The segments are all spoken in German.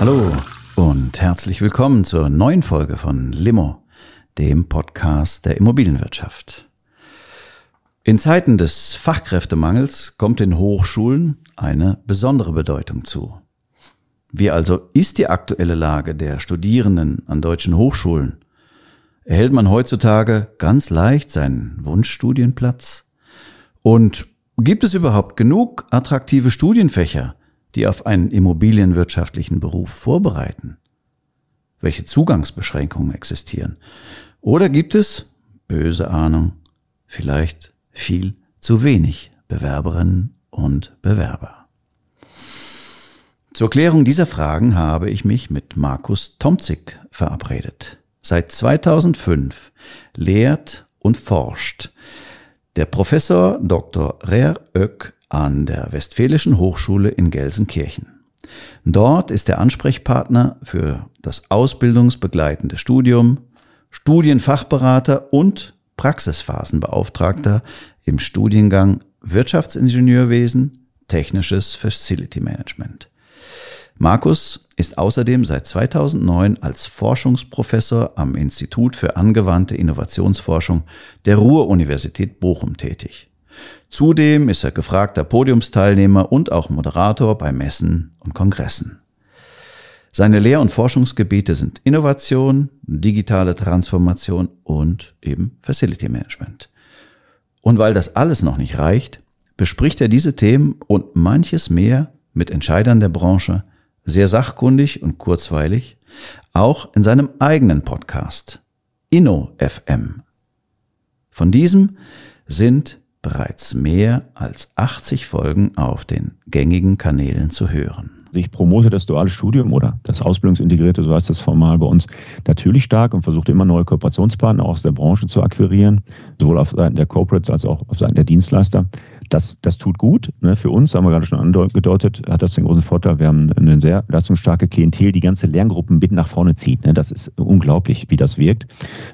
Hallo und herzlich willkommen zur neuen Folge von Limo, dem Podcast der Immobilienwirtschaft. In Zeiten des Fachkräftemangels kommt den Hochschulen eine besondere Bedeutung zu. Wie also ist die aktuelle Lage der Studierenden an deutschen Hochschulen? Erhält man heutzutage ganz leicht seinen Wunschstudienplatz? Und gibt es überhaupt genug attraktive Studienfächer, die auf einen immobilienwirtschaftlichen Beruf vorbereiten? Welche Zugangsbeschränkungen existieren? Oder gibt es, böse Ahnung, vielleicht viel zu wenig Bewerberinnen und Bewerber? Zur Klärung dieser Fragen habe ich mich mit Markus Tomzig verabredet. Seit 2005 lehrt und forscht der Professor Dr. Rer Oeck an der Westfälischen Hochschule in Gelsenkirchen. Dort ist er Ansprechpartner für das ausbildungsbegleitende Studium, Studienfachberater und Praxisphasenbeauftragter im Studiengang Wirtschaftsingenieurwesen, technisches Facility Management. Markus ist außerdem seit 2009 als Forschungsprofessor am Institut für angewandte Innovationsforschung der Ruhr-Universität Bochum tätig. Zudem ist er gefragter Podiumsteilnehmer und auch Moderator bei Messen und Kongressen. Seine Lehr- und Forschungsgebiete sind Innovation, digitale Transformation und eben Facility Management. Und weil das alles noch nicht reicht, bespricht er diese Themen und manches mehr mit Entscheidern der Branche sehr sachkundig und kurzweilig, auch in seinem eigenen Podcast Inno FM. Von diesem sind bereits mehr als 80 Folgen auf den gängigen Kanälen zu hören. Ich promote das duale Studium oder das Ausbildungsintegrierte, so heißt das formal bei uns, natürlich stark und versuche immer neue Kooperationspartner aus der Branche zu akquirieren, sowohl auf Seiten der Corporates als auch auf Seiten der Dienstleister das, das tut gut. Ne? Für uns, haben wir gerade schon angedeutet, hat das den großen Vorteil, wir haben eine sehr leistungsstarke Klientel, die ganze Lerngruppen mit nach vorne zieht. Ne? Das ist unglaublich, wie das wirkt.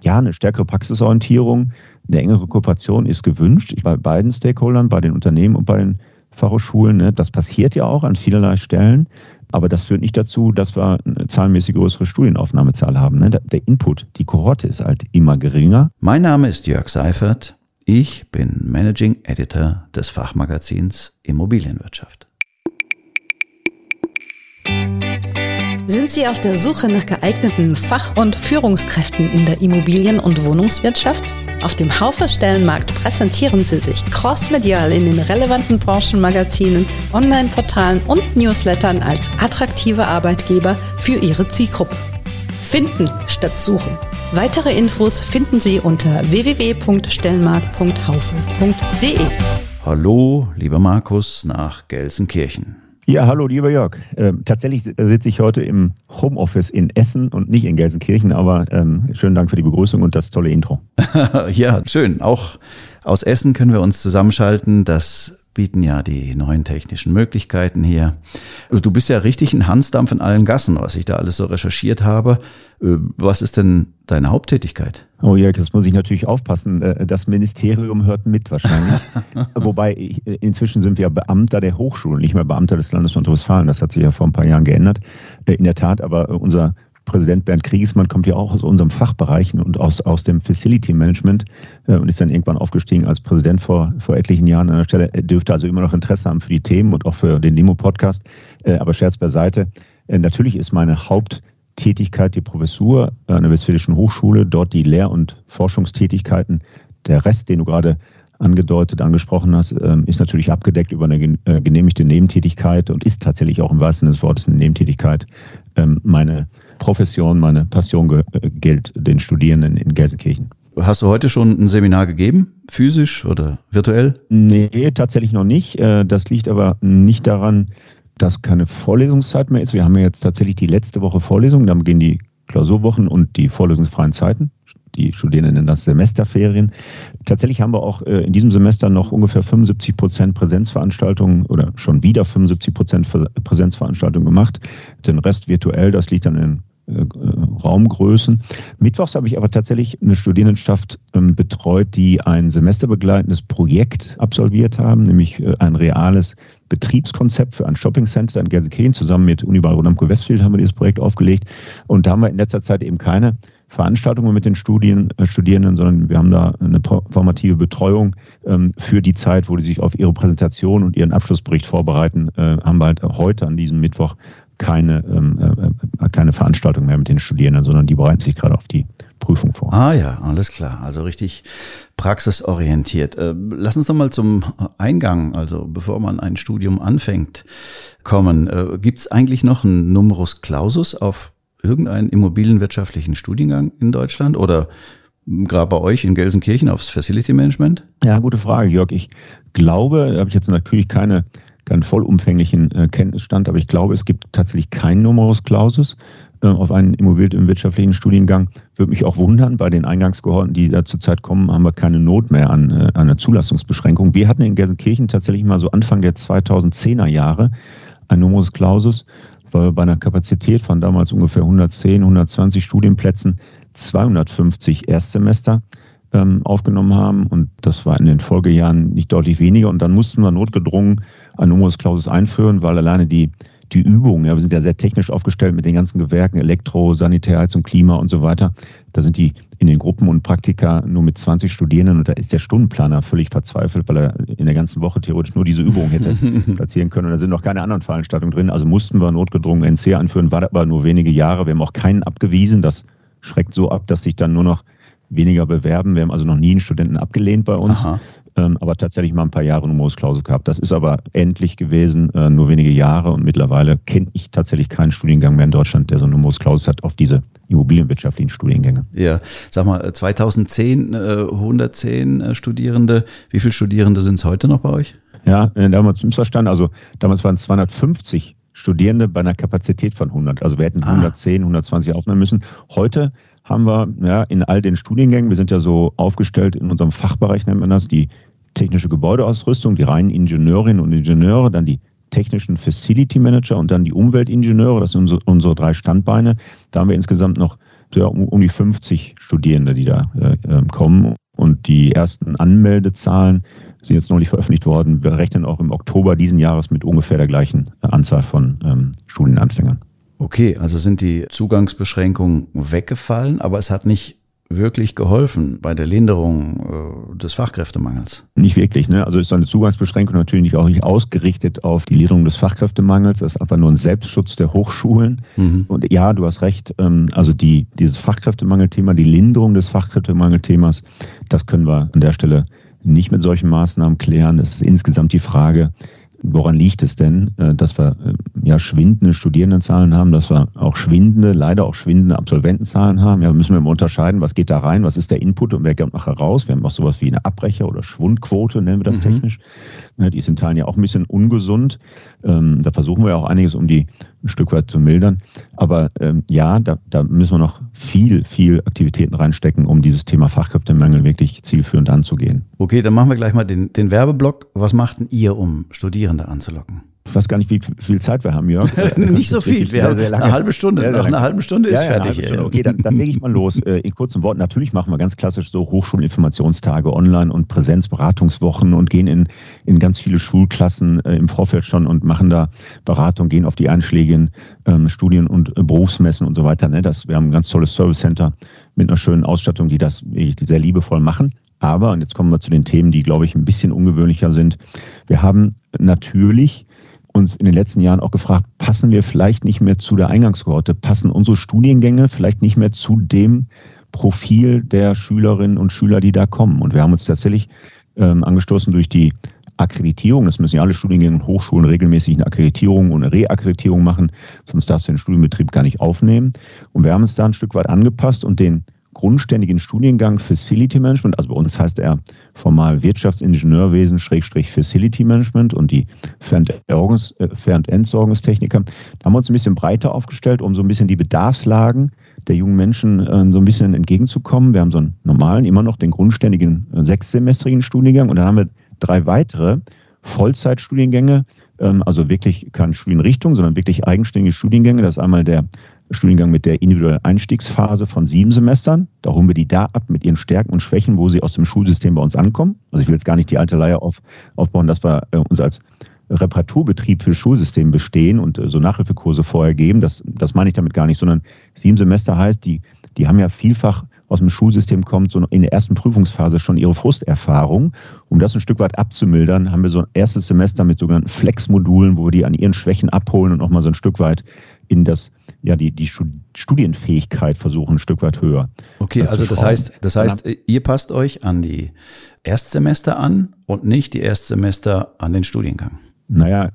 Ja, eine stärkere Praxisorientierung, eine engere Kooperation ist gewünscht bei beiden Stakeholdern, bei den Unternehmen und bei den Fachhochschulen. Ne? Das passiert ja auch an vielerlei Stellen. Aber das führt nicht dazu, dass wir eine zahlenmäßig größere Studienaufnahmezahl haben. Ne? Der Input, die Kohorte ist halt immer geringer. Mein Name ist Jörg Seifert. Ich bin Managing Editor des Fachmagazins Immobilienwirtschaft. Sind Sie auf der Suche nach geeigneten Fach- und Führungskräften in der Immobilien- und Wohnungswirtschaft? Auf dem Haufer Stellenmarkt präsentieren Sie sich crossmedial in den relevanten Branchenmagazinen, Online-Portalen und Newslettern als attraktive Arbeitgeber für Ihre Zielgruppe. Finden statt suchen. Weitere Infos finden Sie unter www.stellenmarkt.haufen.de. Hallo, lieber Markus, nach Gelsenkirchen. Ja, hallo, lieber Jörg. Ähm, tatsächlich sitze ich heute im Homeoffice in Essen und nicht in Gelsenkirchen, aber ähm, schönen Dank für die Begrüßung und das tolle Intro. ja, schön. Auch aus Essen können wir uns zusammenschalten. Das bieten ja die neuen technischen Möglichkeiten hier. Du bist ja richtig ein Hansdampf in allen Gassen, was ich da alles so recherchiert habe. Äh, was ist denn deine Haupttätigkeit? Oh ja, das muss ich natürlich aufpassen. Äh, das Ministerium hört mit wahrscheinlich. Wobei äh, inzwischen sind wir Beamter der Hochschulen, nicht mehr Beamter des Landes Nordrhein-Westfalen. Das hat sich ja vor ein paar Jahren geändert. In der Tat, aber unser Präsident Bernd Kriegsmann kommt ja auch aus unserem Fachbereich und aus, aus dem Facility Management äh, und ist dann irgendwann aufgestiegen als Präsident vor, vor etlichen Jahren an der Stelle. Er dürfte also immer noch Interesse haben für die Themen und auch für den Limo-Podcast. Äh, aber Scherz beiseite. Äh, natürlich ist meine Haupttätigkeit die Professur an der Westfälischen Hochschule, dort die Lehr- und Forschungstätigkeiten. Der Rest, den du gerade angedeutet, angesprochen hast, ähm, ist natürlich abgedeckt über eine äh, genehmigte Nebentätigkeit und ist tatsächlich auch im wahrsten Sinne des Wortes eine Nebentätigkeit. Ähm, meine Profession, meine Passion gilt den Studierenden in Gelsenkirchen. Hast du heute schon ein Seminar gegeben, physisch oder virtuell? Nee, tatsächlich noch nicht. Äh, das liegt aber nicht daran, dass keine Vorlesungszeit mehr ist. Wir haben ja jetzt tatsächlich die letzte Woche Vorlesungen, dann beginnen die Klausurwochen und die vorlesungsfreien Zeiten. Die Studierenden nennen das Semesterferien. Tatsächlich haben wir auch äh, in diesem Semester noch ungefähr 75 Prozent Präsenzveranstaltungen oder schon wieder 75 Prozent Präsenzveranstaltungen gemacht. Den Rest virtuell, das liegt dann in Raumgrößen. Mittwochs habe ich aber tatsächlich eine Studierendenschaft ähm, betreut, die ein semesterbegleitendes Projekt absolviert haben, nämlich äh, ein reales Betriebskonzept für ein Shoppingcenter in Gelsenkirchen. Zusammen mit Unibar Rodamco Westfield haben wir dieses Projekt aufgelegt. Und da haben wir in letzter Zeit eben keine Veranstaltungen mit den Studien, äh, Studierenden, sondern wir haben da eine formative Betreuung ähm, für die Zeit, wo die sich auf ihre Präsentation und ihren Abschlussbericht vorbereiten, äh, haben wir halt heute an diesem Mittwoch keine, ähm, äh, keine Veranstaltung mehr mit den Studierenden, sondern die bereiten sich gerade auf die Prüfung vor. Ah ja, alles klar. Also richtig praxisorientiert. Äh, lass uns doch mal zum Eingang, also bevor man ein Studium anfängt, kommen. Äh, Gibt es eigentlich noch einen Numerus Clausus auf irgendeinen immobilienwirtschaftlichen Studiengang in Deutschland oder gerade bei euch in Gelsenkirchen aufs Facility Management? Ja, gute Frage, Jörg. Ich glaube, da habe ich jetzt natürlich keine keinen vollumfänglichen äh, Kenntnisstand, aber ich glaube, es gibt tatsächlich keinen Numerus Clausus äh, auf einen immobilienwirtschaftlichen Studiengang. Würde mich auch wundern, bei den Eingangskohorten, die da zurzeit kommen, haben wir keine Not mehr an, äh, einer Zulassungsbeschränkung. Wir hatten in Gelsenkirchen tatsächlich mal so Anfang der 2010er Jahre ein Numerus Clausus, weil wir bei einer Kapazität von damals ungefähr 110, 120 Studienplätzen 250 Erstsemester ähm, aufgenommen haben. Und das war in den Folgejahren nicht deutlich weniger. Und dann mussten wir notgedrungen ein Numerus Clausus einführen, weil alleine die, die Übungen, ja, wir sind ja sehr technisch aufgestellt mit den ganzen Gewerken, Elektro, Sanitär, Heizung, Klima und so weiter. Da sind die in den Gruppen und Praktika nur mit 20 Studierenden und da ist der Stundenplaner völlig verzweifelt, weil er in der ganzen Woche theoretisch nur diese Übungen hätte platzieren können. Und da sind noch keine anderen Veranstaltungen drin. Also mussten wir notgedrungen NC anführen, war aber nur wenige Jahre. Wir haben auch keinen abgewiesen. Das schreckt so ab, dass sich dann nur noch weniger bewerben. Wir haben also noch nie einen Studenten abgelehnt bei uns, ähm, aber tatsächlich mal ein paar Jahre Numerus Clausus gehabt. Das ist aber endlich gewesen, äh, nur wenige Jahre und mittlerweile kenne ich tatsächlich keinen Studiengang mehr in Deutschland, der so einen Numerus Clausus hat auf diese immobilienwirtschaftlichen Studiengänge. Ja, sag mal, 2010 äh, 110 äh, Studierende. Wie viele Studierende sind es heute noch bei euch? Ja, damals missverstanden. Also damals waren es 250 Studierende bei einer Kapazität von 100. Also wir hätten 110, ah. 120 aufnehmen müssen. Heute haben wir ja, in all den Studiengängen, wir sind ja so aufgestellt in unserem Fachbereich, nennt man das, die technische Gebäudeausrüstung, die reinen Ingenieurinnen und Ingenieure, dann die technischen Facility Manager und dann die Umweltingenieure, das sind unsere, drei Standbeine. Da haben wir insgesamt noch ja, um, um, die 50 Studierende, die da äh, ähm, kommen. Und die ersten Anmeldezahlen sind jetzt noch nicht veröffentlicht worden. Wir rechnen auch im Oktober diesen Jahres mit ungefähr der gleichen Anzahl von ähm, Studienanfängern. Okay, also sind die Zugangsbeschränkungen weggefallen, aber es hat nicht wirklich geholfen bei der Linderung äh, des Fachkräftemangels? Nicht wirklich. Ne? Also ist eine Zugangsbeschränkung natürlich auch nicht ausgerichtet auf die Linderung des Fachkräftemangels. Das ist einfach nur ein Selbstschutz der Hochschulen. Mhm. Und ja, du hast recht. Ähm, also die, dieses Fachkräftemangelthema, die Linderung des Fachkräftemangelthemas, das können wir an der Stelle nicht mit solchen Maßnahmen klären. Es ist insgesamt die Frage, Woran liegt es denn, äh, dass wir äh, ja schwindende Studierendenzahlen haben, dass wir auch schwindende, leider auch schwindende Absolventenzahlen haben? Ja, müssen wir immer unterscheiden, was geht da rein, was ist der Input und wer kommt nachher raus? Wir haben auch sowas wie eine Abbrecher- oder Schwundquote, nennen wir das mhm. technisch. Die ist in Teilen ja auch ein bisschen ungesund. Ähm, da versuchen wir auch einiges, um die ein Stück weit zu mildern. Aber ähm, ja, da, da müssen wir noch viel, viel Aktivitäten reinstecken, um dieses Thema Fachkräftemangel wirklich zielführend anzugehen. Okay, dann machen wir gleich mal den, den Werbeblock. Was macht denn ihr, um Studierende anzulocken? Ich weiß gar nicht, wie viel Zeit wir haben, Jörg. nicht so viel. Wir haben eine halbe Stunde. Sehr, Nach einer halben Stunde ist ja, ja, fertig. Stunde. Okay, dann, dann lege ich mal los. Äh, in kurzen Worten, natürlich machen wir ganz klassisch so Hochschulinformationstage, Online- und Präsenzberatungswochen und gehen in, in ganz viele Schulklassen äh, im Vorfeld schon und machen da Beratung, gehen auf die einschlägigen ähm, Studien- und äh, Berufsmessen und so weiter. Ne? Das, wir haben ein ganz tolles Service Center mit einer schönen Ausstattung, die das wirklich sehr liebevoll machen. Aber, und jetzt kommen wir zu den Themen, die, glaube ich, ein bisschen ungewöhnlicher sind. Wir haben natürlich uns in den letzten Jahren auch gefragt, passen wir vielleicht nicht mehr zu der Eingangskohorte, passen unsere Studiengänge vielleicht nicht mehr zu dem Profil der Schülerinnen und Schüler, die da kommen. Und wir haben uns tatsächlich ähm, angestoßen durch die Akkreditierung. Das müssen ja alle Studiengänge und Hochschulen regelmäßig eine Akkreditierung und eine Reakkreditierung machen, sonst darfst du den Studienbetrieb gar nicht aufnehmen. Und wir haben uns da ein Stück weit angepasst und den grundständigen Studiengang Facility Management. Also bei uns heißt er formal Wirtschaftsingenieurwesen Schrägstrich Facility Management und die Fern- und Entsorgungstechniker. Da haben wir uns ein bisschen breiter aufgestellt, um so ein bisschen die Bedarfslagen der jungen Menschen äh, so ein bisschen entgegenzukommen. Wir haben so einen normalen, immer noch den grundständigen äh, sechssemestrigen Studiengang und dann haben wir drei weitere Vollzeitstudiengänge, ähm, also wirklich keine Studienrichtung, sondern wirklich eigenständige Studiengänge. Das ist einmal der Studiengang mit der individuellen Einstiegsphase von sieben Semestern. Da holen wir die da ab mit ihren Stärken und Schwächen, wo sie aus dem Schulsystem bei uns ankommen. Also ich will jetzt gar nicht die alte Leier auf, aufbauen, dass wir äh, uns als Reparaturbetrieb für Schulsystem bestehen und äh, so Nachhilfekurse vorher geben. Das, das meine ich damit gar nicht, sondern sieben Semester heißt, die, die haben ja vielfach aus dem Schulsystem kommt, so in der ersten Prüfungsphase schon ihre Frusterfahrung. Um das ein Stück weit abzumildern, haben wir so ein erstes Semester mit sogenannten Flex-Modulen, wo wir die an ihren Schwächen abholen und auch mal so ein Stück weit in das, ja, die, die Studienfähigkeit versuchen, ein Stück weit höher. Okay, also das heißt, das heißt, ihr passt euch an die Erstsemester an und nicht die Erstsemester an den Studiengang. Naja,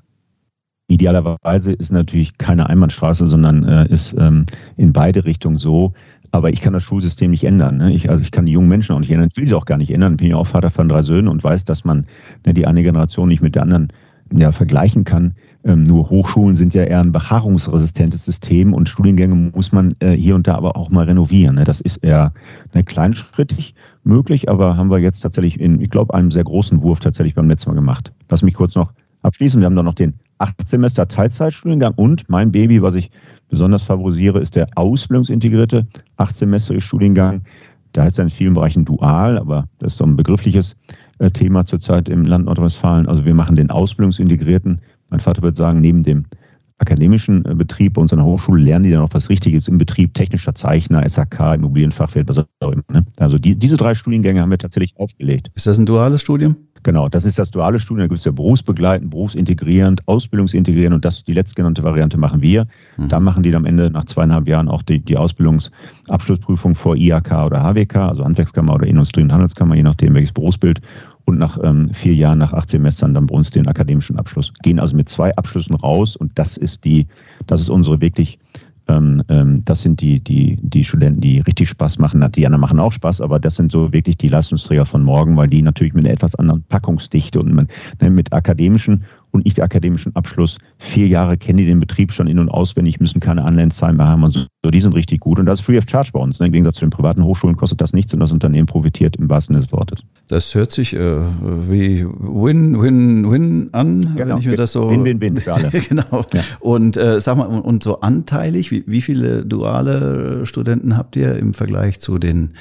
idealerweise ist natürlich keine Einbahnstraße, sondern äh, ist ähm, in beide Richtungen so. Aber ich kann das Schulsystem nicht ändern. Ne? Ich, also ich kann die jungen Menschen auch nicht ändern. Ich will sie auch gar nicht ändern. Ich bin ja auch Vater von drei Söhnen und weiß, dass man ne, die eine Generation nicht mit der anderen ja, vergleichen kann. Ähm, nur Hochschulen sind ja eher ein beharrungsresistentes System und Studiengänge muss man äh, hier und da aber auch mal renovieren. Ne? Das ist eher ne, kleinschrittig möglich, aber haben wir jetzt tatsächlich in, ich glaube, einem sehr großen Wurf tatsächlich beim letzten Mal gemacht. Lass mich kurz noch abschließen. Wir haben dann noch den acht Semester Teilzeitstudiengang und mein Baby, was ich besonders favorisiere, ist der ausbildungsintegrierte acht Semester Studiengang. Da heißt er in vielen Bereichen dual, aber das ist doch ein begriffliches äh, Thema zurzeit im Land Nordrhein-Westfalen. Also wir machen den ausbildungsintegrierten. Mein Vater würde sagen, neben dem akademischen äh, Betrieb bei uns an der Hochschule lernen die dann auch was Richtiges im Betrieb, technischer Zeichner, SAK, Immobilienfachwirt, was auch immer. Ne? Also die, diese drei Studiengänge haben wir tatsächlich aufgelegt. Ist das ein duales Studium? Genau, das ist das duale Studium. Da gibt es ja berufsbegleitend, berufsintegrierend, ausbildungsintegrierend und das die letztgenannte Variante machen wir. Mhm. Da machen die dann am Ende nach zweieinhalb Jahren auch die, die Ausbildungsabschlussprüfung vor IHK oder HWK, also Handwerkskammer oder Industrie- und Handelskammer, je nachdem welches Berufsbild. Und nach ähm, vier Jahren, nach acht Semestern dann bei uns den akademischen Abschluss. Gehen also mit zwei Abschlüssen raus und das ist die, das ist unsere wirklich ähm, ähm, das sind die, die, die Studenten, die richtig Spaß machen. Die anderen machen auch Spaß, aber das sind so wirklich die Leistungsträger von morgen, weil die natürlich mit einer etwas anderen Packungsdichte und mit, ne, mit akademischen und nicht akademischen Abschluss. Vier Jahre kennen die den Betrieb schon in- und auswendig, müssen keine Anlernzahlen mehr haben und so. Die sind richtig gut. Und das ist free of charge bei uns. Ne? Im Gegensatz zu den privaten Hochschulen kostet das nichts und das Unternehmen profitiert im wahrsten Sinne des Wortes. Das hört sich äh, wie Win-Win-Win an, genau. wenn ich mir das so. Win-Win-Win für alle. genau. Ja. Und äh, sag mal, und so anteilig, wie, wie viele duale Studenten habt ihr im Vergleich zu den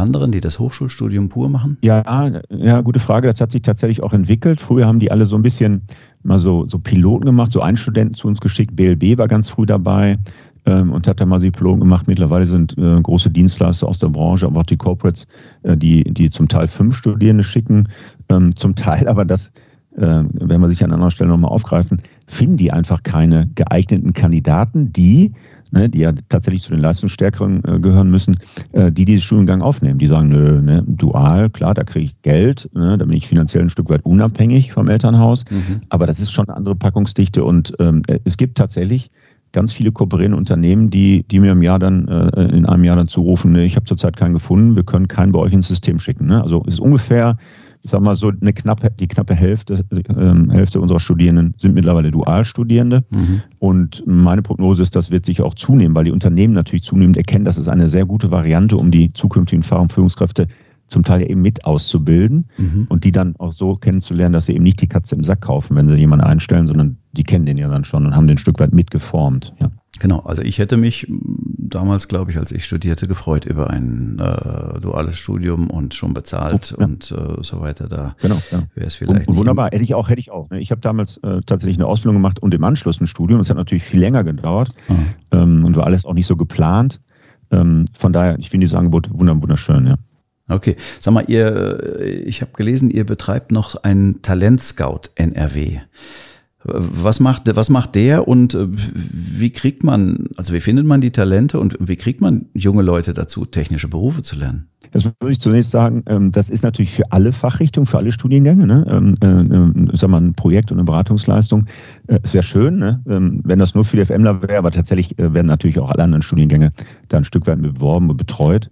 anderen, die das Hochschulstudium pur machen? Ja, ja, gute Frage. Das hat sich tatsächlich auch entwickelt. Früher haben die alle so ein bisschen mal so, so Piloten gemacht, so einen Studenten zu uns geschickt. BLB war ganz früh dabei ähm, und hat da mal die Piloten gemacht. Mittlerweile sind äh, große Dienstleister aus der Branche, aber auch die Corporates, äh, die, die zum Teil fünf Studierende schicken, ähm, zum Teil aber das, äh, wenn man sich an anderer Stelle nochmal aufgreifen, finden die einfach keine geeigneten Kandidaten, die ne, die ja tatsächlich zu den Leistungsstärkeren äh, gehören müssen, äh, die diesen Studiengang aufnehmen. Die sagen, nö, ne, dual, klar, da kriege ich Geld, ne, da bin ich finanziell ein Stück weit unabhängig vom Elternhaus, mhm. aber das ist schon eine andere Packungsdichte und ähm, es gibt tatsächlich ganz viele kooperierende Unternehmen, die, die mir im Jahr dann, äh, in einem Jahr dann zurufen, ne, ich habe zurzeit keinen gefunden, wir können keinen bei euch ins System schicken. Ne? Also es ist ungefähr ich sag mal so, eine knappe, die knappe Hälfte, äh, Hälfte unserer Studierenden sind mittlerweile Dualstudierende. Mhm. Und meine Prognose ist, das wird sich auch zunehmen, weil die Unternehmen natürlich zunehmend erkennen, das ist eine sehr gute Variante, um die zukünftigen Fahr- und Führungskräfte zum Teil eben mit auszubilden mhm. und die dann auch so kennenzulernen, dass sie eben nicht die Katze im Sack kaufen, wenn sie jemanden einstellen, sondern die kennen den ja dann schon und haben den ein Stück weit mitgeformt. Ja. Genau, also ich hätte mich damals, glaube ich, als ich studierte, gefreut über ein äh, duales Studium und schon bezahlt ja. und äh, so weiter. Da genau, ja. wäre es vielleicht. Und, wunderbar, hätte ich auch, hätte ich auch. Ne? Ich habe damals äh, tatsächlich eine Ausbildung gemacht und im Anschluss ein Studium. Das hat natürlich viel länger gedauert mhm. ähm, und war alles auch nicht so geplant. Ähm, von daher, ich finde dieses Angebot wunderschön, ja. Okay, sag mal, ihr, ich habe gelesen, ihr betreibt noch einen Talentscout NRW. Was macht, was macht der und äh, wie kriegt man, also wie findet man die Talente und wie kriegt man junge Leute dazu, technische Berufe zu lernen? Das würde ich zunächst sagen, ähm, das ist natürlich für alle Fachrichtungen, für alle Studiengänge, ne? Ähm, äh, äh, sag mal, ein Projekt und eine Beratungsleistung. Es wäre schön, ne? Ähm, wenn das nur für die FMler wäre, aber tatsächlich werden natürlich auch alle anderen Studiengänge da ein Stück weit beworben und betreut.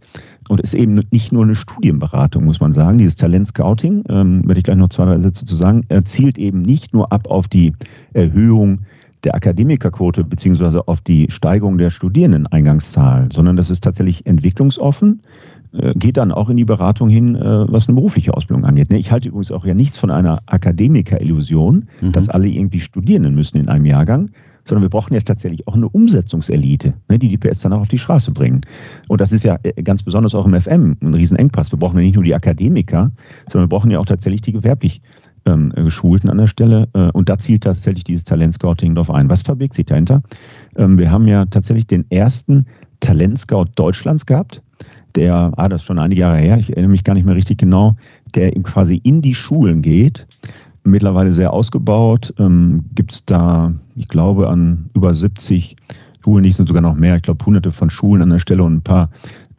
und ist eben nicht nur eine Studienberatung, muss man sagen. Dieses Talentscouting, ähm, werde ich gleich noch zwei, drei Sätze zu sagen, zielt eben nicht nur ab auf die Erhöhung der Akademikerquote beziehungsweise auf die Steigerung der Studierendeneingangszahl, sondern das ist tatsächlich entwicklungsoffen, äh, geht dann auch in die Beratung hin, äh, was eine berufliche Ausbildung angeht. Ne, ich halte übrigens auch ja nichts von einer Akademiker-Illusion, mhm. dass alle irgendwie studieren müssen in einem Jahrgang, sondern wir brauchen ja tatsächlich auch eine Umsetzungselite, ne, die die PS dann auch auf die Straße bringen. Und das ist ja äh, ganz besonders auch im FM ein Riesenengpass. Wir brauchen ja nicht nur die Akademiker, sondern wir brauchen ja auch tatsächlich die gewerblich ähm, Geschulten an der Stelle. Äh, und da zielt tatsächlich dieses Talentscouting drauf ein. Was verbirgt sich dahinter? Ähm, wir haben ja tatsächlich den ersten Talentscout Deutschlands gehabt. Der, ah, das ist schon einige Jahre her, ich erinnere mich gar nicht mehr richtig genau, der quasi in die Schulen geht. Mittlerweile sehr ausgebaut. Ähm, Gibt es da, ich glaube, an über 70 Schulen, sind sogar noch mehr, ich glaube, hunderte von Schulen an der Stelle und ein paar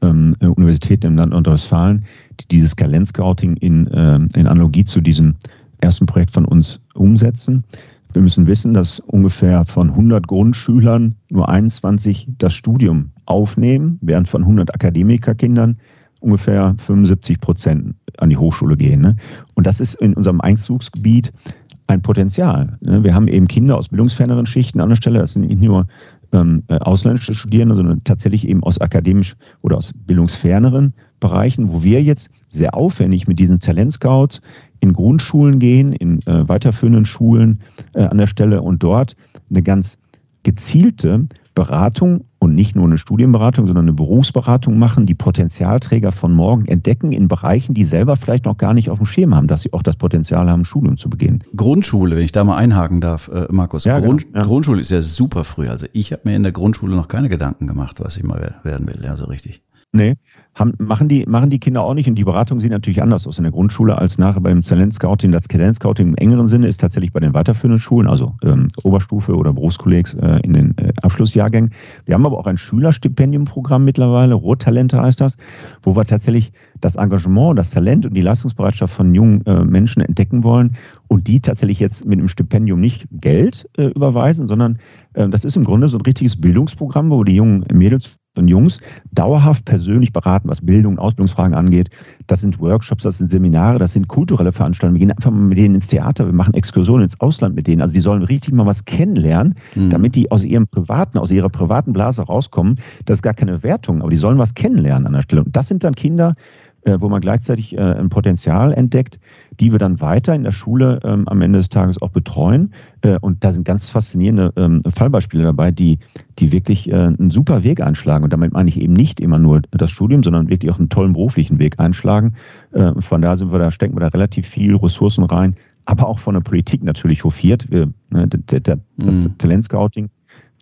ähm, Universitäten im Land Nordrhein-Westfalen, die dieses Talentscouting in, äh, in Analogie zu diesem ersten Projekt von uns umsetzen. Wir müssen wissen, dass ungefähr von 100 Grundschülern nur 21 das Studium aufnehmen, während von 100 Akademikerkindern ungefähr 75 Prozent an die Hochschule gehen. Ne? Und das ist in unserem Einzugsgebiet ein Potenzial. Ne? Wir haben eben Kinder aus bildungsferneren Schichten an der Stelle. Das sind nicht nur ähm, äh, ausländische Studierende, sondern tatsächlich eben aus akademisch oder aus bildungsferneren Bereichen, wo wir jetzt sehr aufwendig mit diesen Talentscouts in Grundschulen gehen, in äh, weiterführenden Schulen äh, an der Stelle und dort eine ganz gezielte Beratung und nicht nur eine Studienberatung, sondern eine Berufsberatung machen, die Potenzialträger von morgen entdecken in Bereichen, die selber vielleicht noch gar nicht auf dem Schirm haben, dass sie auch das Potenzial haben, Studium zu beginnen. Grundschule, wenn ich da mal einhaken darf, äh, Markus. Ja, Grund, genau, ja. Grundschule ist ja super früh. Also ich habe mir in der Grundschule noch keine Gedanken gemacht, was ich mal werden will, ja, so richtig. Nee, haben, machen, die, machen die Kinder auch nicht. Und die Beratung sieht natürlich anders aus in der Grundschule als nachher beim Talentscouting. Das Talentscouting im engeren Sinne ist tatsächlich bei den weiterführenden Schulen, also ähm, Oberstufe oder Berufskollegs äh, in den äh, Abschlussjahrgängen. Wir haben aber auch ein Schülerstipendiumprogramm mittlerweile, Rottalente heißt das, wo wir tatsächlich das Engagement, das Talent und die Leistungsbereitschaft von jungen äh, Menschen entdecken wollen und die tatsächlich jetzt mit einem Stipendium nicht Geld äh, überweisen, sondern äh, das ist im Grunde so ein richtiges Bildungsprogramm, wo die jungen Mädels und Jungs dauerhaft persönlich beraten, was Bildung und Ausbildungsfragen angeht. Das sind Workshops, das sind Seminare, das sind kulturelle Veranstaltungen. Wir gehen einfach mal mit denen ins Theater, wir machen Exkursionen ins Ausland mit denen. Also die sollen richtig mal was kennenlernen, mhm. damit die aus ihrem privaten, aus ihrer privaten Blase rauskommen. Das ist gar keine Wertung, aber die sollen was kennenlernen an der Stelle. Und das sind dann Kinder, wo man gleichzeitig äh, ein Potenzial entdeckt, die wir dann weiter in der Schule ähm, am Ende des Tages auch betreuen. Äh, und da sind ganz faszinierende ähm, Fallbeispiele dabei, die, die wirklich einen super Weg einschlagen. Und damit meine ich eben nicht immer nur das Studium, sondern wirklich auch einen tollen beruflichen Weg einschlagen. von daher sind wir da, stecken wir da relativ viel Ressourcen rein, aber auch von der Politik natürlich hofiert. Ne, das mhm. Talentscouting,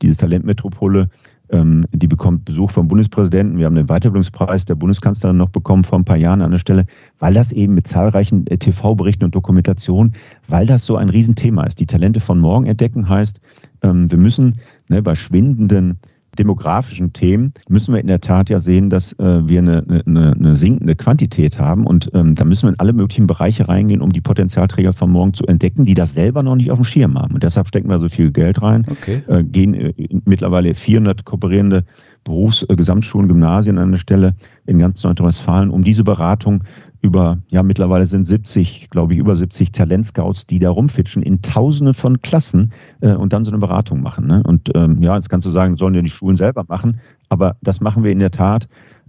diese Talentmetropole, die bekommt Besuch vom Bundespräsidenten. Wir haben den Weiterbildungspreis der Bundeskanzlerin noch bekommen vor ein paar Jahren an der Stelle, weil das eben mit zahlreichen äh, TV-Berichten und Dokumentationen, weil das so ein Riesenthema ist. Die Talente von morgen entdecken heißt, ähm, wir müssen ne, bei schwindenden demografischen Themen müssen wir in der Tat ja sehen, dass äh, wir eine, eine, eine, sinkende Quantität haben. Und ähm, da müssen wir in alle möglichen Bereiche reingehen, um die Potenzialträger von morgen zu entdecken, die das selber noch nicht auf dem Schirm haben. Und deshalb stecken wir so viel Geld rein, okay. äh, gehen äh, mittlerweile 400 kooperierende Berufsgesamtschulen, Gymnasien an der Stelle in ganz Nordrhein-Westfalen, um diese Beratung über, ja, mittlerweile sind 70, glaube ich, über 70 Talentscouts, die da rumfitschen in Tausenden von Klassen äh, und dann so eine Beratung machen. Ne? Und ähm, ja, jetzt kannst du sagen, sollen ja die Schulen selber machen, aber das machen wir in der Tat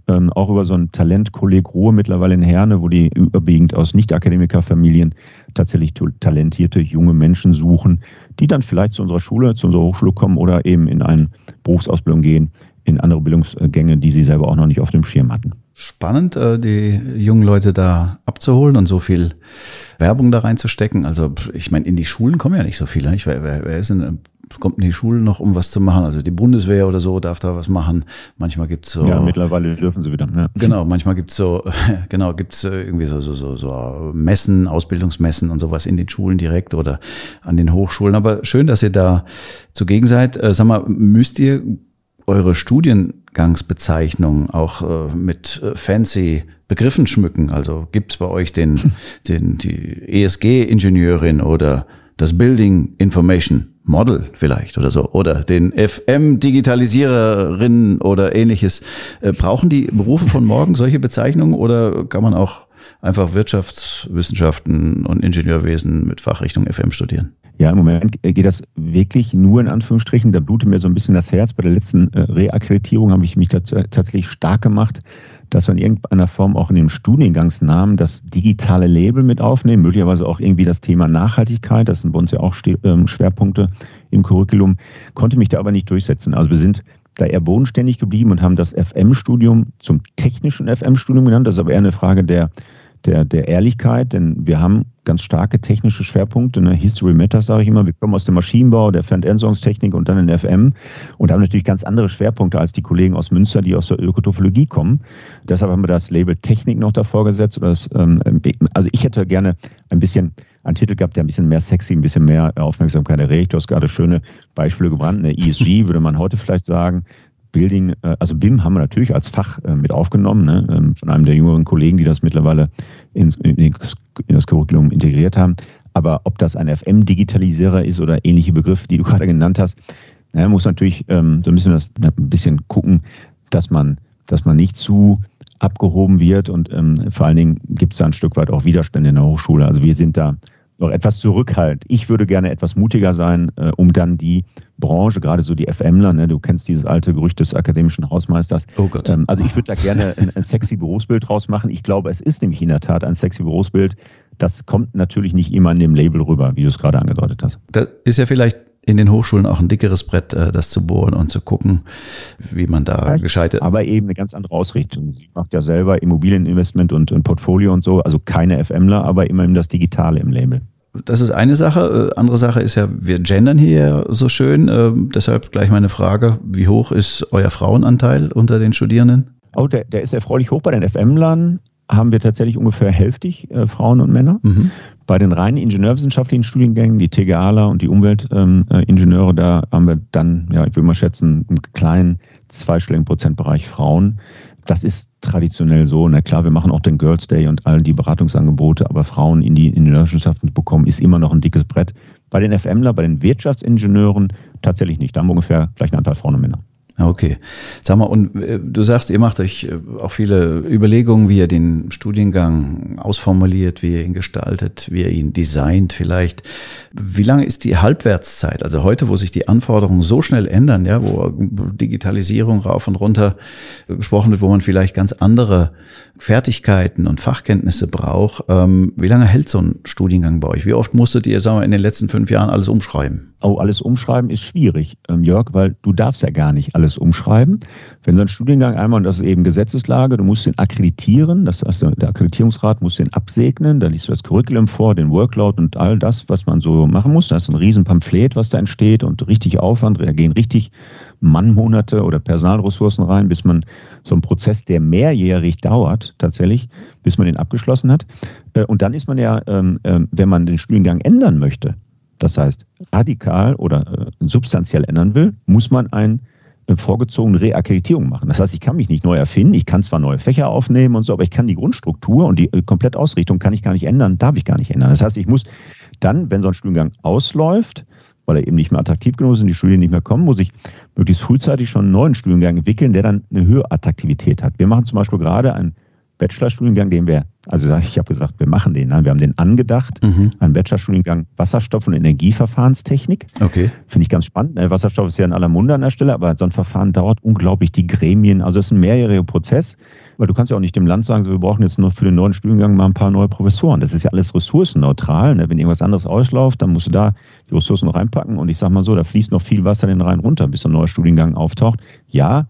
ähm, auch über so ein Talentkolleg Ruhe mittlerweile in Herne, wo die überwiegend aus Nicht-Akademiker-Familien tatsächlich talentierte junge Menschen suchen, die dann vielleicht zu unserer Schule, zu unserer Hochschule kommen oder eben in eine Berufsausbildung gehen, in andere Bildungsgänge, die sie selber auch noch nicht auf dem Schirm hatten spannend, äh, die jungen Leute da abzuholen und so viel Werbung da reinzustecken. Also ich meine, in die Schulen kommen ja nicht so viele. Wer, wer, wer ist denn, kommt in die Schulen noch, um was zu machen? Also die Bundeswehr oder so darf da was machen. Manchmal gibt's so. Ja, mittlerweile dürfen sie wieder. Ja. Genau, manchmal gibt's so, genau, gibt's äh, irgendwie so, so, so, so Messen, Ausbildungsmessen und sowas in den Schulen direkt oder an den Hochschulen. Aber schön, dass ihr da zugegen seid. Äh, sag mal, müsst ihr eure Studiengangsbezeichnung auch äh, mit äh, fancy Begriffen schmücken? Also gibt es bei euch den, den, die ESG-Ingenieurin oder das Building Information Model vielleicht oder so oder den FM-Digitalisiererin oder ähnliches. Äh, brauchen die Berufe von morgen solche Bezeichnungen oder kann man auch einfach Wirtschaftswissenschaften und Ingenieurwesen mit Fachrichtung FM studieren? Ja, im Moment geht das wirklich nur in Anführungsstrichen. Da blutet mir so ein bisschen das Herz. Bei der letzten äh, Reakkreditierung habe ich mich tatsächlich stark gemacht, dass wir in irgendeiner Form auch in dem Studiengangsnamen das digitale Label mit aufnehmen, möglicherweise auch irgendwie das Thema Nachhaltigkeit. Das sind bei uns ja auch ähm, Schwerpunkte im Curriculum. Konnte mich da aber nicht durchsetzen. Also wir sind da eher bodenständig geblieben und haben das FM-Studium zum technischen FM-Studium genannt. Das ist aber eher eine Frage der der, der Ehrlichkeit, denn wir haben ganz starke technische Schwerpunkte. Ne? History Matters, sage ich immer. Wir kommen aus dem Maschinenbau, der Fernentsorgungstechnik und dann in FM und haben natürlich ganz andere Schwerpunkte als die Kollegen aus Münster, die aus der Ökotophologie kommen. Deshalb haben wir das Label Technik noch davor gesetzt. Das, ähm, also ich hätte gerne ein bisschen einen Titel gehabt, der ein bisschen mehr sexy, ein bisschen mehr Aufmerksamkeit erregt. Du hast gerade schöne Beispiele gebrannt. Eine ESG würde man heute vielleicht sagen. Building, äh, also BIM haben wir natürlich als Fach äh, mit aufgenommen, ne? Ähm, von einem der jüngeren Kollegen, die das mittlerweile ins, in das Curriculum integriert haben. Aber ob das ein FM-Digitalisierer ist oder ähnliche Begriffe, die du gerade genannt hast, na, muss natürlich ähm, so ein bisschen, das, ein bisschen gucken, dass man, dass man nicht zu abgehoben wird und ähm, vor allen Dingen gibt es da ein Stück weit auch Widerstände in der Hochschule. Also wir sind da noch etwas zurückhaltend. Ich würde gerne etwas mutiger sein, äh, um dann die Branche, gerade so die FMler, ne, du kennst dieses alte Gerücht des akademischen Hausmeisters. Oh Gott. Ähm, also ich würde da gerne ein, ein sexy Berufsbild draus machen. Ich glaube, es ist nämlich in der Tat ein sexy Berufsbild. Das kommt natürlich nicht immer in dem Label rüber, wie du es gerade angedeutet hast. Das ist ja vielleicht in den Hochschulen auch ein dickeres Brett, äh, das zu bohren und zu gucken, wie man da gescheitet. Aber eben eine ganz andere Ausrichtung. Sie macht ja selber Immobilieninvestment und, und Portfolio und so, also keine FMler, aber immerhin das Digitale im Label. Das ist eine Sache. Äh, andere Sache ist ja, wir gendern hier so schön. Äh, deshalb gleich meine Frage, wie hoch ist euer Frauenanteil unter den Studierenden? Oh, der, der ist erfreulich hoch bei den FM-Lern haben wir tatsächlich ungefähr hälftig äh, Frauen und Männer. Mhm. Bei den reinen ingenieurwissenschaftlichen Studiengängen, die TGAler und die Umweltingenieure, ähm, äh, da haben wir dann, ja, ich würde mal schätzen, einen kleinen zweistelligen Prozentbereich Frauen. Das ist traditionell so. Na klar, wir machen auch den Girls Day und all die Beratungsangebote, aber Frauen in die Ingenieurwissenschaften zu bekommen, ist immer noch ein dickes Brett. Bei den FMler, bei den Wirtschaftsingenieuren tatsächlich nicht. Da haben wir ungefähr gleich einen Anteil Frauen und Männer. Okay. Sag mal, und äh, du sagst, ihr macht euch äh, auch viele Überlegungen, wie ihr den Studiengang ausformuliert, wie ihr ihn gestaltet, wie ihr ihn designt vielleicht. Wie lange ist die Halbwertszeit? Also heute, wo sich die Anforderungen so schnell ändern, ja, wo Digitalisierung rauf und runter gesprochen wird, wo man vielleicht ganz andere Fertigkeiten und Fachkenntnisse braucht. Ähm, wie lange hält so ein Studiengang bei euch? Wie oft musstet ihr, sagen wir, in den letzten fünf Jahren alles umschreiben? Oh, alles umschreiben ist schwierig, ähm, Jörg, weil du darfst ja gar nicht alles umschreiben. Wenn so ein Studiengang einmal, und das ist eben Gesetzeslage, du musst den akkreditieren, das heißt, der Akkreditierungsrat muss den absegnen, dann liest du das Curriculum vor, den Workload und all das, was man so machen muss. Das ist ein Riesenpamphlet, was da entsteht und richtig Aufwand, da gehen richtig Mannmonate oder Personalressourcen rein, bis man so einen Prozess, der mehrjährig dauert, tatsächlich, bis man den abgeschlossen hat. Äh, und dann ist man ja, ähm, ähm, wenn man den Studiengang ändern möchte, das heißt radikal oder äh, substanziell ändern will, muss man ein äh, vorgezogene Reakkreditierung machen. Das heißt, ich kann mich nicht neu erfinden, ich kann zwar neue Fächer aufnehmen und so, aber ich kann die Grundstruktur und die Komplettausrichtung kann ich gar nicht ändern, darf ich gar nicht ändern. Das heißt, ich muss dann, wenn so ein Studiengang ausläuft, weil er eben nicht mehr attraktiv genug ist und die Studien nicht mehr kommen, muss ich möglichst frühzeitig schon einen neuen Studiengang entwickeln, der dann eine höhere Attraktivität hat. Wir machen zum Beispiel gerade einen Bachelorstudiengang, den wir, also ich habe gesagt, wir machen den, nein, wir haben den angedacht, mhm. einen Bachelorstudiengang Wasserstoff- und Energieverfahrenstechnik. Okay. Finde ich ganz spannend. Ne? Wasserstoff ist ja in aller Munde an der Stelle, aber so ein Verfahren dauert unglaublich, die Gremien, also es ist ein mehrjähriger Prozess, weil du kannst ja auch nicht dem Land sagen, so, wir brauchen jetzt nur für den neuen Studiengang mal ein paar neue Professoren. Das ist ja alles ressourcenneutral. Ne? Wenn irgendwas anderes ausläuft, dann musst du da die Ressourcen noch reinpacken und ich sage mal so, da fließt noch viel Wasser den Rhein runter, bis ein neuer Studiengang auftaucht. Ja,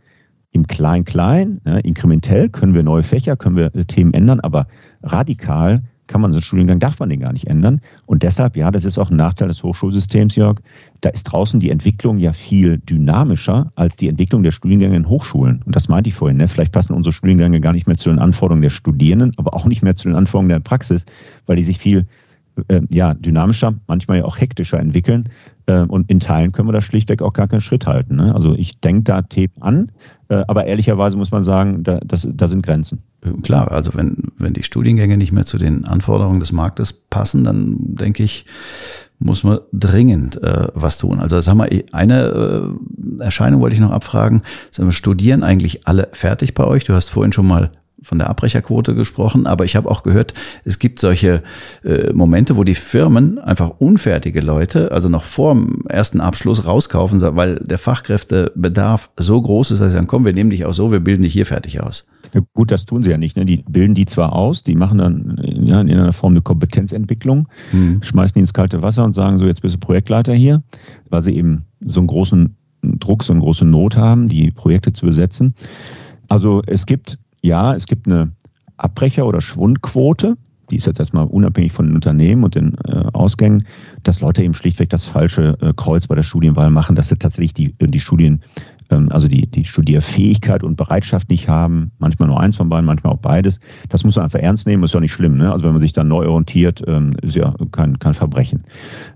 im Klein-Klein, ja, inkrementell können wir neue Fächer, können wir äh, Themen ändern, aber radikal kann man so einen Studiengang, darf man den gar nicht ändern. Und deshalb, ja, das ist auch ein Nachteil des Hochschulsystems, Jörg, da ist draußen die Entwicklung ja viel dynamischer als die Entwicklung der Studiengänge in Hochschulen. Und das meinte ich vorhin, ne? vielleicht passen unsere Studiengänge gar nicht mehr zu den Anforderungen der Studierenden, aber auch nicht mehr zu den Anforderungen der Praxis, weil die sich viel äh, ja, dynamischer, manchmal ja auch hektischer entwickeln. Äh, und in Teilen können wir da schlichtweg auch gar keinen Schritt halten. Ne? Also ich denke da Themen an, aber ehrlicherweise muss man sagen, da, das, da sind Grenzen. Klar, also wenn, wenn die Studiengänge nicht mehr zu den Anforderungen des Marktes passen, dann denke ich, muss man dringend äh, was tun. Also haben wir eine äh, Erscheinung wollte ich noch abfragen. Sagen wir, studieren eigentlich alle fertig bei euch? Du hast vorhin schon mal von der Abbrecherquote gesprochen, aber ich habe auch gehört, es gibt solche äh, Momente, wo die Firmen einfach unfertige Leute, also noch vor dem ersten Abschluss rauskaufen, weil der Fachkräftebedarf so groß ist, dass sie sagen, komm, wir nehmen dich auch so, wir bilden dich hier fertig aus. Ja, gut, das tun sie ja nicht. Ne? Die bilden die zwar aus, die machen dann ja, in einer Form eine Kompetenzentwicklung, mhm. schmeißen die ins kalte Wasser und sagen so, jetzt bist du Projektleiter hier, weil sie eben so einen großen Druck, so eine große Not haben, die Projekte zu besetzen. Also es gibt ja, es gibt eine Abbrecher- oder Schwundquote. Die ist jetzt erstmal unabhängig von den Unternehmen und den äh, Ausgängen, dass Leute eben schlichtweg das falsche äh, Kreuz bei der Studienwahl machen, dass sie tatsächlich die, die Studien, ähm, also die, die Studierfähigkeit und Bereitschaft nicht haben. Manchmal nur eins von beiden, manchmal auch beides. Das muss man einfach ernst nehmen, ist ja nicht schlimm. Ne? Also wenn man sich dann neu orientiert, ähm, ist ja kein, kein Verbrechen.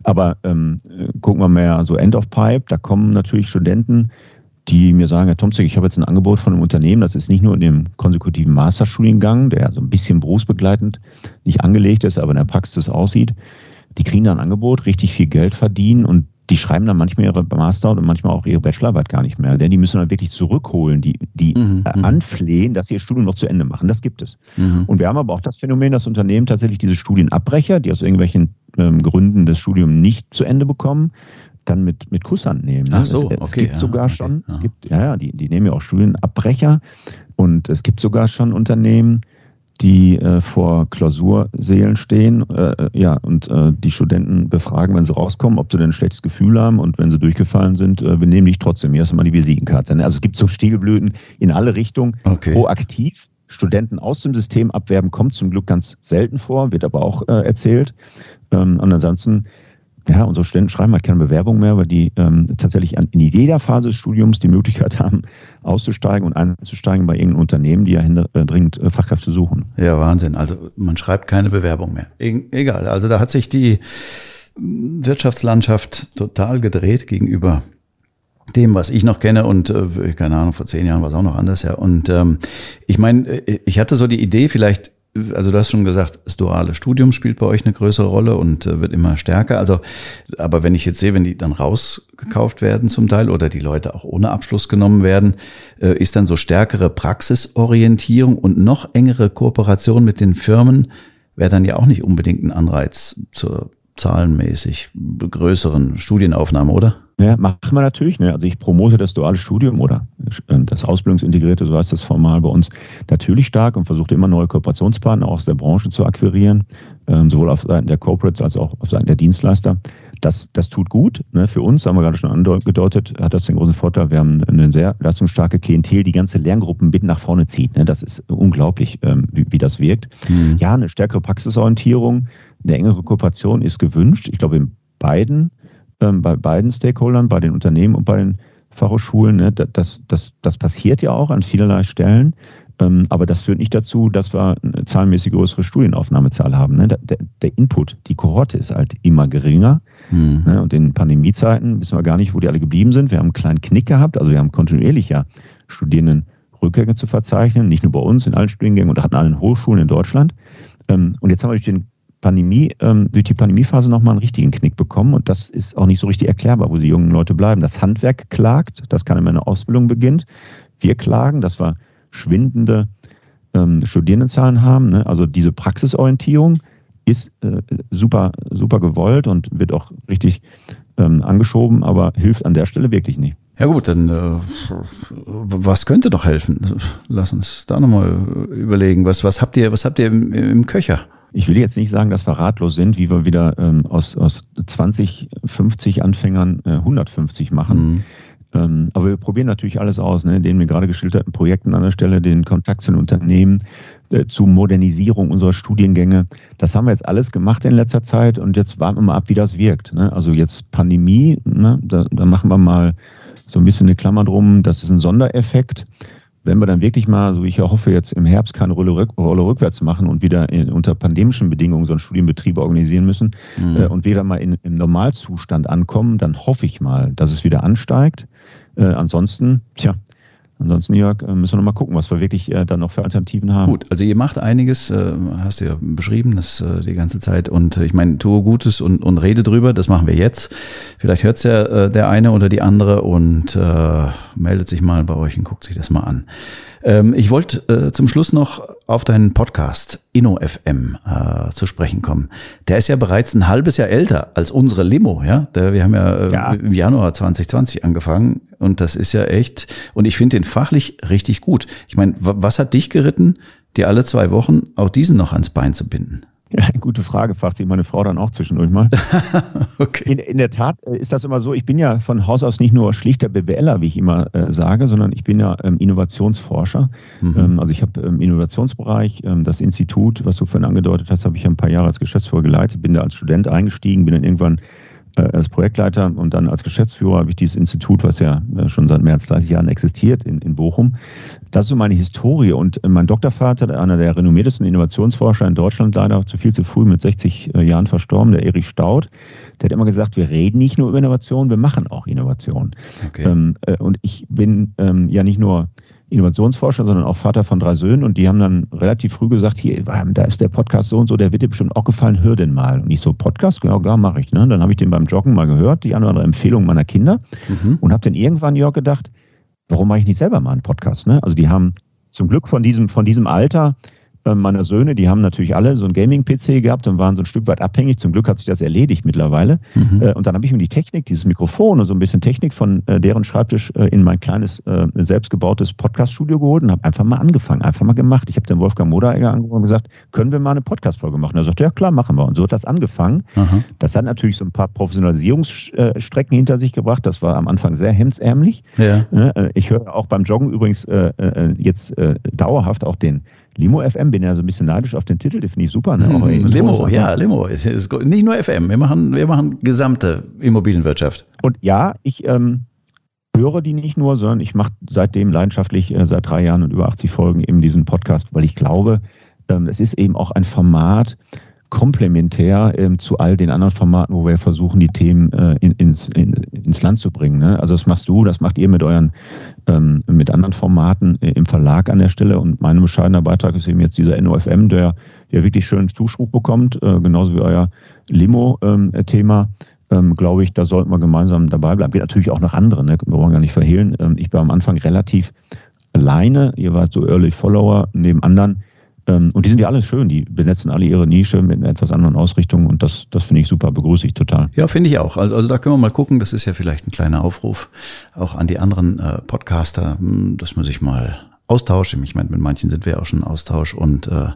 Aber ähm, gucken wir mehr so End of Pipe, da kommen natürlich Studenten, die mir sagen, Herr Tomzig, ich habe jetzt ein Angebot von einem Unternehmen, das ist nicht nur in dem konsekutiven Masterstudiengang, der so ein bisschen berufsbegleitend nicht angelegt ist, aber in der Praxis aussieht. Die kriegen da ein Angebot, richtig viel Geld verdienen und die schreiben dann manchmal ihre Master und manchmal auch ihre Bachelorarbeit gar nicht mehr. Denn die müssen dann wirklich zurückholen, die, die mhm, mhm. anflehen, dass sie ihr Studium noch zu Ende machen. Das gibt es. Mhm. Und wir haben aber auch das Phänomen, dass Unternehmen tatsächlich diese Studienabbrecher, die aus irgendwelchen ähm, Gründen das Studium nicht zu Ende bekommen, dann mit, mit Kusshand nehmen. Ne? Ach so, es, okay. Es gibt ja, sogar okay, schon, ja. es gibt, ja, ja, die, die nehmen ja auch Studienabbrecher und es gibt sogar schon Unternehmen, die äh, vor Klausursälen stehen, äh, ja, und äh, die Studenten befragen, wenn sie rauskommen, ob sie denn ein schlechtes Gefühl haben und wenn sie durchgefallen sind, äh, wir nehmen dich trotzdem. Hier hast du mal die Visitenkarte. Ne? Also es gibt so Stiegelblüten in alle Richtungen, Okay. proaktiv. Studenten aus dem System abwerben kommt zum Glück ganz selten vor, wird aber auch äh, erzählt. Ähm, und ansonsten ja, unsere Studenten schreiben halt keine Bewerbung mehr, weil die ähm, tatsächlich an, in jeder Phase des Studiums die Möglichkeit haben, auszusteigen und einzusteigen bei irgendeinem Unternehmen, die ja hinder, äh, dringend äh, Fachkräfte suchen. Ja, Wahnsinn. Also man schreibt keine Bewerbung mehr. E egal. Also da hat sich die Wirtschaftslandschaft total gedreht gegenüber dem, was ich noch kenne und äh, keine Ahnung, vor zehn Jahren war es auch noch anders, ja. Und ähm, ich meine, ich hatte so die Idee, vielleicht also du hast schon gesagt, das duale Studium spielt bei euch eine größere Rolle und äh, wird immer stärker. Also, aber wenn ich jetzt sehe, wenn die dann rausgekauft werden zum Teil oder die Leute auch ohne Abschluss genommen werden, äh, ist dann so stärkere Praxisorientierung und noch engere Kooperation mit den Firmen wäre dann ja auch nicht unbedingt ein Anreiz zur zahlenmäßig größeren Studienaufnahme, oder? Ja, machen wir natürlich. Ne? Also ich promote das duale Studium oder das Ausbildungsintegrierte, so heißt das formal bei uns, natürlich stark und versuche immer neue Kooperationspartner aus der Branche zu akquirieren, ähm, sowohl auf Seiten der Corporates als auch auf Seiten der Dienstleister. Das, das tut gut. Ne? Für uns, haben wir gerade schon angedeutet, hat das den großen Vorteil, wir haben eine sehr leistungsstarke Klientel, die ganze Lerngruppen mit nach vorne zieht. Ne? Das ist unglaublich, ähm, wie, wie das wirkt. Mhm. Ja, eine stärkere Praxisorientierung, eine engere Kooperation ist gewünscht. Ich glaube, in beiden ähm, bei beiden Stakeholdern, bei den Unternehmen und bei den Fachhochschulen. Ne, das, das, das passiert ja auch an vielerlei Stellen. Ähm, aber das führt nicht dazu, dass wir eine zahlenmäßig größere Studienaufnahmezahl haben. Ne? Der, der, Input, die Kohorte ist halt immer geringer. Mhm. Ne? Und in Pandemiezeiten wissen wir gar nicht, wo die alle geblieben sind. Wir haben einen kleinen Knick gehabt. Also wir haben kontinuierlich ja Studierenden Rückgänge zu verzeichnen, nicht nur bei uns, in allen Studiengängen und an allen Hochschulen in Deutschland. Ähm, und jetzt haben wir durch den Pandemie, ähm, durch die Pandemiephase nochmal einen richtigen Knick bekommen und das ist auch nicht so richtig erklärbar, wo die jungen Leute bleiben. Das Handwerk klagt, das kann in meiner Ausbildung beginnt. Wir klagen, dass wir schwindende ähm, Studierendenzahlen haben. Ne? Also diese Praxisorientierung ist äh, super, super gewollt und wird auch richtig ähm, angeschoben, aber hilft an der Stelle wirklich nicht. Ja gut, dann äh, was könnte doch helfen? Lass uns da nochmal überlegen. Was, was habt ihr, was habt ihr im, im Köcher? Ich will jetzt nicht sagen, dass wir ratlos sind, wie wir wieder ähm, aus, aus 20, 50 Anfängern äh, 150 machen. Mhm. Ähm, aber wir probieren natürlich alles aus, ne, den wir gerade geschilderten Projekten an der Stelle, den Kontakt zu den Unternehmen, äh, zu Modernisierung unserer Studiengänge. Das haben wir jetzt alles gemacht in letzter Zeit und jetzt warten wir mal ab, wie das wirkt. Ne? Also jetzt Pandemie, ne, da, da machen wir mal so ein bisschen eine Klammer drum, das ist ein Sondereffekt wenn wir dann wirklich mal, so wie ich ja hoffe, jetzt im Herbst keine Rolle, rück, Rolle rückwärts machen und wieder in, unter pandemischen Bedingungen so einen Studienbetrieb organisieren müssen mhm. äh, und wieder mal in, im Normalzustand ankommen, dann hoffe ich mal, dass es wieder ansteigt. Äh, ansonsten, tja, Ansonsten, Jörg, äh, müssen wir noch mal gucken, was wir wirklich äh, dann noch für Alternativen haben. Gut, also ihr macht einiges, äh, hast du ja beschrieben, das äh, die ganze Zeit. Und äh, ich meine, tue Gutes und, und rede drüber, das machen wir jetzt. Vielleicht hört es ja äh, der eine oder die andere und äh, meldet sich mal bei euch und guckt sich das mal an. Ähm, ich wollte äh, zum Schluss noch auf deinen Podcast InnoFM äh, zu sprechen kommen. Der ist ja bereits ein halbes Jahr älter als unsere Limo, ja. Der, wir haben ja, äh, ja, im Januar 2020 angefangen und das ist ja echt, und ich finde den fachlich richtig gut. Ich meine, was hat dich geritten, dir alle zwei Wochen auch diesen noch ans Bein zu binden? Ja, gute Frage, fragt sich meine Frau dann auch zwischendurch mal. okay. In, in, der Tat äh, ist das immer so, ich bin ja von Haus aus nicht nur schlichter BWLer, wie ich immer äh, sage, sondern ich bin ja ähm, Innovationsforscher. Mhm. Ähm, also ich habe im ähm, Innovationsbereich ähm, das Institut, was du vorhin angedeutet hast, habe ich ja ein paar Jahre als Geschäftsführer geleitet, bin da als Student eingestiegen, bin dann irgendwann als Projektleiter und dann als Geschäftsführer habe ich dieses Institut, was ja äh, schon seit mehr als 30 Jahren existiert, in, in Bochum. Das ist so meine Historie. Und äh, mein Doktorvater, einer der renommiertesten Innovationsforscher in Deutschland, leider zu viel zu früh mit 60 Jahren verstorben, der Erich Staud, der hat immer gesagt, wir reden nicht nur über Innovation, wir machen auch Innovation. Okay. Ähm, und ich bin ähm, ja nicht nur Innovationsforscher, sondern auch Vater von drei Söhnen. Und die haben dann relativ früh gesagt, hier, da ist der Podcast so und so, der wird dir bestimmt auch gefallen, hör den mal. Und ich so, Podcast? Ja, gar mache ich. Ne? Dann habe ich den beim Joggen mal gehört, die eine oder andere Empfehlung meiner Kinder. Mhm. Und habe dann irgendwann, Jörg, gedacht, warum mache ich nicht selber mal einen Podcast? Ne? Also die haben zum Glück von diesem, von diesem Alter meiner Söhne, die haben natürlich alle so einen Gaming-PC gehabt und waren so ein Stück weit abhängig. Zum Glück hat sich das erledigt mittlerweile. Mhm. Äh, und dann habe ich mir die Technik, dieses Mikrofon und so ein bisschen Technik von äh, deren Schreibtisch in mein kleines, selbstgebautes Podcast-Studio geholt und habe einfach mal angefangen, einfach mal gemacht. Ich habe den Wolfgang Moderegger angerufen und gesagt, können wir mal eine Podcast-Folge machen? Er sagte, ja klar, machen wir. Und so hat das angefangen. Mhm. Das hat natürlich so ein paar Professionalisierungsstrecken hinter sich gebracht. Das war am Anfang sehr hemdsärmlich. Ja. Ich höre auch beim Joggen übrigens jetzt dauerhaft auch den Limo FM, bin ja so ein bisschen neidisch auf den Titel, den finde ich super. Ne? Auch Limo, ja, Limo. Ist, ist nicht nur FM, wir machen, wir machen gesamte Immobilienwirtschaft. Und ja, ich ähm, höre die nicht nur, sondern ich mache seitdem leidenschaftlich äh, seit drei Jahren und über 80 Folgen eben diesen Podcast, weil ich glaube, ähm, es ist eben auch ein Format, komplementär ähm, zu all den anderen Formaten, wo wir versuchen, die Themen äh, in, ins, in, ins Land zu bringen. Ne? Also das machst du, das macht ihr mit euren ähm, mit anderen Formaten äh, im Verlag an der Stelle. Und mein bescheidener Beitrag ist eben jetzt dieser NOFM, der ja wirklich schön Zuspruch bekommt, äh, genauso wie euer Limo-Thema. Ähm, glaube ich, da sollten wir gemeinsam dabei bleiben. Geht natürlich auch nach anderen, ne? wir wollen gar nicht verhehlen. Ähm, ich war am Anfang relativ alleine, ihr wart so Early Follower neben anderen ähm, und die sind ja alle schön, die benetzen alle ihre Nische mit einer etwas anderen Ausrichtung und das, das finde ich super, begrüße ich total. Ja, finde ich auch. Also, also da können wir mal gucken, das ist ja vielleicht ein kleiner Aufruf auch an die anderen äh, Podcaster, hm, dass man sich mal austauscht. Ich meine, mit manchen sind wir auch schon im Austausch und äh,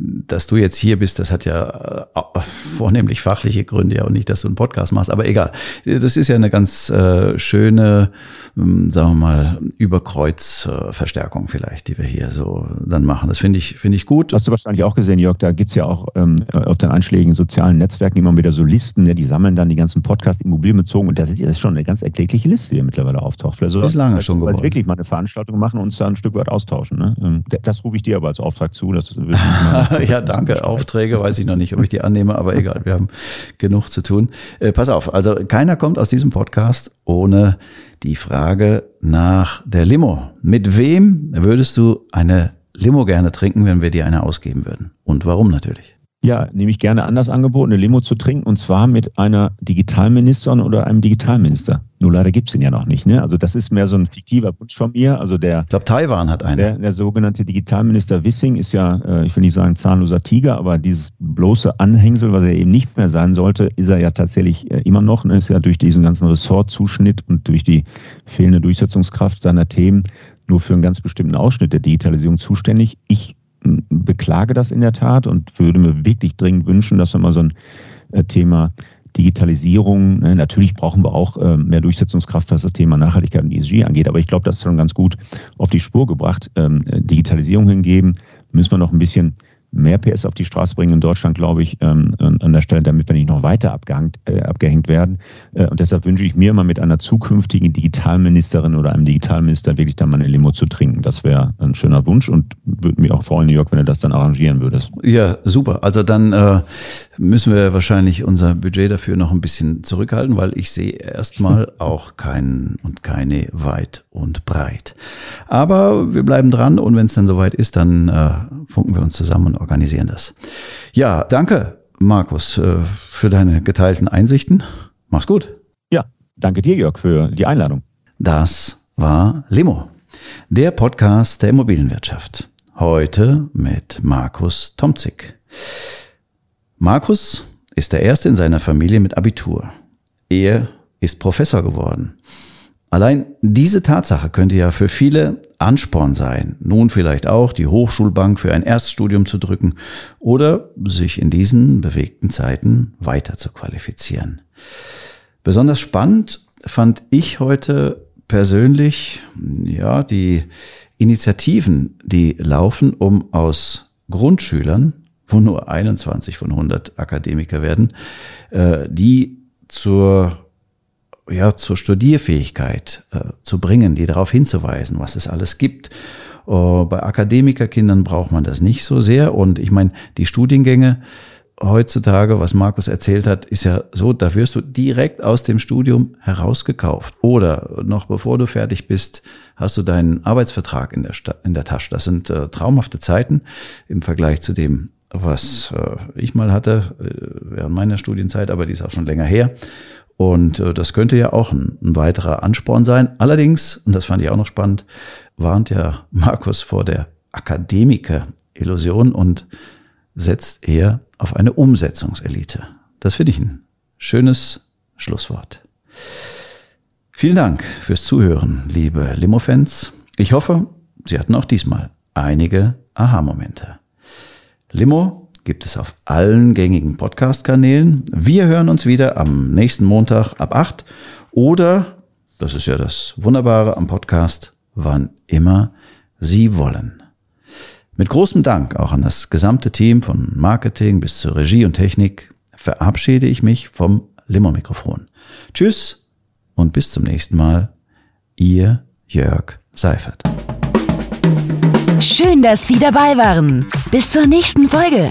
dass du jetzt hier bist, das hat ja äh, vornehmlich fachliche Gründe, ja, und nicht, dass du einen Podcast machst, aber egal. Das ist ja eine ganz äh, schöne, ähm, sagen wir mal, Überkreuzverstärkung vielleicht, die wir hier so dann machen. Das finde ich, finde ich gut. Hast du wahrscheinlich auch gesehen, Jörg, da gibt's ja auch ähm, auf den einschlägigen sozialen Netzwerken immer wieder so Listen, ne, die sammeln dann die ganzen Podcast immobilienbezogen und das ist ja schon eine ganz erklägliche Liste, die mittlerweile auftaucht. Vielleicht so, ist lange schon geworden. wirklich mal eine Veranstaltung machen und uns da ein Stück weit austauschen. Ne? Ähm, das rufe ich dir aber als Auftrag zu. Das ja, danke. Aufträge weiß ich noch nicht, ob ich die annehme, aber egal, wir haben genug zu tun. Äh, pass auf, also keiner kommt aus diesem Podcast ohne die Frage nach der Limo. Mit wem würdest du eine Limo gerne trinken, wenn wir dir eine ausgeben würden? Und warum natürlich? Ja, nehme ich gerne an das Angebot, eine Limo zu trinken und zwar mit einer Digitalministerin oder einem Digitalminister. Nur leider gibt's den ja noch nicht. Ne? Also das ist mehr so ein fiktiver Wunsch von mir. Also der, ich glaube, Taiwan hat einen. Der, der sogenannte Digitalminister Wissing ist ja, äh, ich will nicht sagen zahnloser Tiger, aber dieses bloße Anhängsel, was er eben nicht mehr sein sollte, ist er ja tatsächlich äh, immer noch. Ne? Ist ja durch diesen ganzen Ressortzuschnitt und durch die fehlende Durchsetzungskraft seiner Themen nur für einen ganz bestimmten Ausschnitt der Digitalisierung zuständig. Ich beklage das in der Tat und würde mir wirklich dringend wünschen, dass wir mal so ein äh, Thema Digitalisierung, ne, natürlich brauchen wir auch äh, mehr Durchsetzungskraft, was das Thema Nachhaltigkeit und ESG angeht, aber ich glaube, das ist schon ganz gut auf die Spur gebracht. Ähm, Digitalisierung hingeben, müssen wir noch ein bisschen mehr PS auf die Straße bringen in Deutschland, glaube ich, ähm, an der Stelle, damit wir nicht noch weiter abgehängt, äh, abgehängt werden. Äh, und deshalb wünsche ich mir mal mit einer zukünftigen Digitalministerin oder einem Digitalminister wirklich dann mal eine Limo zu trinken. Das wäre ein schöner Wunsch und würde mich auch freuen, York, wenn du das dann arrangieren würdest. Ja, super. Also dann äh, müssen wir wahrscheinlich unser Budget dafür noch ein bisschen zurückhalten, weil ich sehe erstmal auch keinen und keine weit und breit. Aber wir bleiben dran und wenn es dann soweit ist, dann äh, funken wir uns zusammen und organisieren das. Ja, danke, Markus, äh, für deine geteilten Einsichten. Mach's gut. Ja, danke dir, Jörg, für die Einladung. Das war Limo, der Podcast der Immobilienwirtschaft. Heute mit Markus Tomzig. Markus ist der Erste in seiner Familie mit Abitur. Er ist Professor geworden. Allein diese Tatsache könnte ja für viele Ansporn sein, nun vielleicht auch die Hochschulbank für ein Erststudium zu drücken oder sich in diesen bewegten Zeiten weiter zu qualifizieren. Besonders spannend fand ich heute persönlich, ja, die Initiativen, die laufen, um aus Grundschülern, wo nur 21 von 100 Akademiker werden, äh, die zur ja, zur Studierfähigkeit äh, zu bringen, die darauf hinzuweisen, was es alles gibt. Uh, bei Akademikerkindern braucht man das nicht so sehr. Und ich meine, die Studiengänge heutzutage, was Markus erzählt hat, ist ja so, da wirst du direkt aus dem Studium herausgekauft. Oder noch bevor du fertig bist, hast du deinen Arbeitsvertrag in der, Sta in der Tasche. Das sind äh, traumhafte Zeiten im Vergleich zu dem, was äh, ich mal hatte äh, während meiner Studienzeit, aber die ist auch schon länger her. Und äh, das könnte ja auch ein, ein, weiterer Ansporn sein. Allerdings, und das fand ich auch noch spannend, warnt ja Markus vor der Akademiker-Illusion und setzt eher auf eine Umsetzungselite. Das finde ich ein schönes Schlusswort. Vielen Dank fürs Zuhören, liebe Limo-Fans. Ich hoffe, Sie hatten auch diesmal einige Aha-Momente. Limo gibt es auf allen gängigen Podcast-Kanälen. Wir hören uns wieder am nächsten Montag ab 8 oder, das ist ja das Wunderbare am Podcast, wann immer Sie wollen. Mit großem Dank auch an das gesamte Team von Marketing bis zur Regie und Technik verabschiede ich mich vom Limo-Mikrofon. Tschüss und bis zum nächsten Mal. Ihr Jörg Seifert. Schön, dass Sie dabei waren. Bis zur nächsten Folge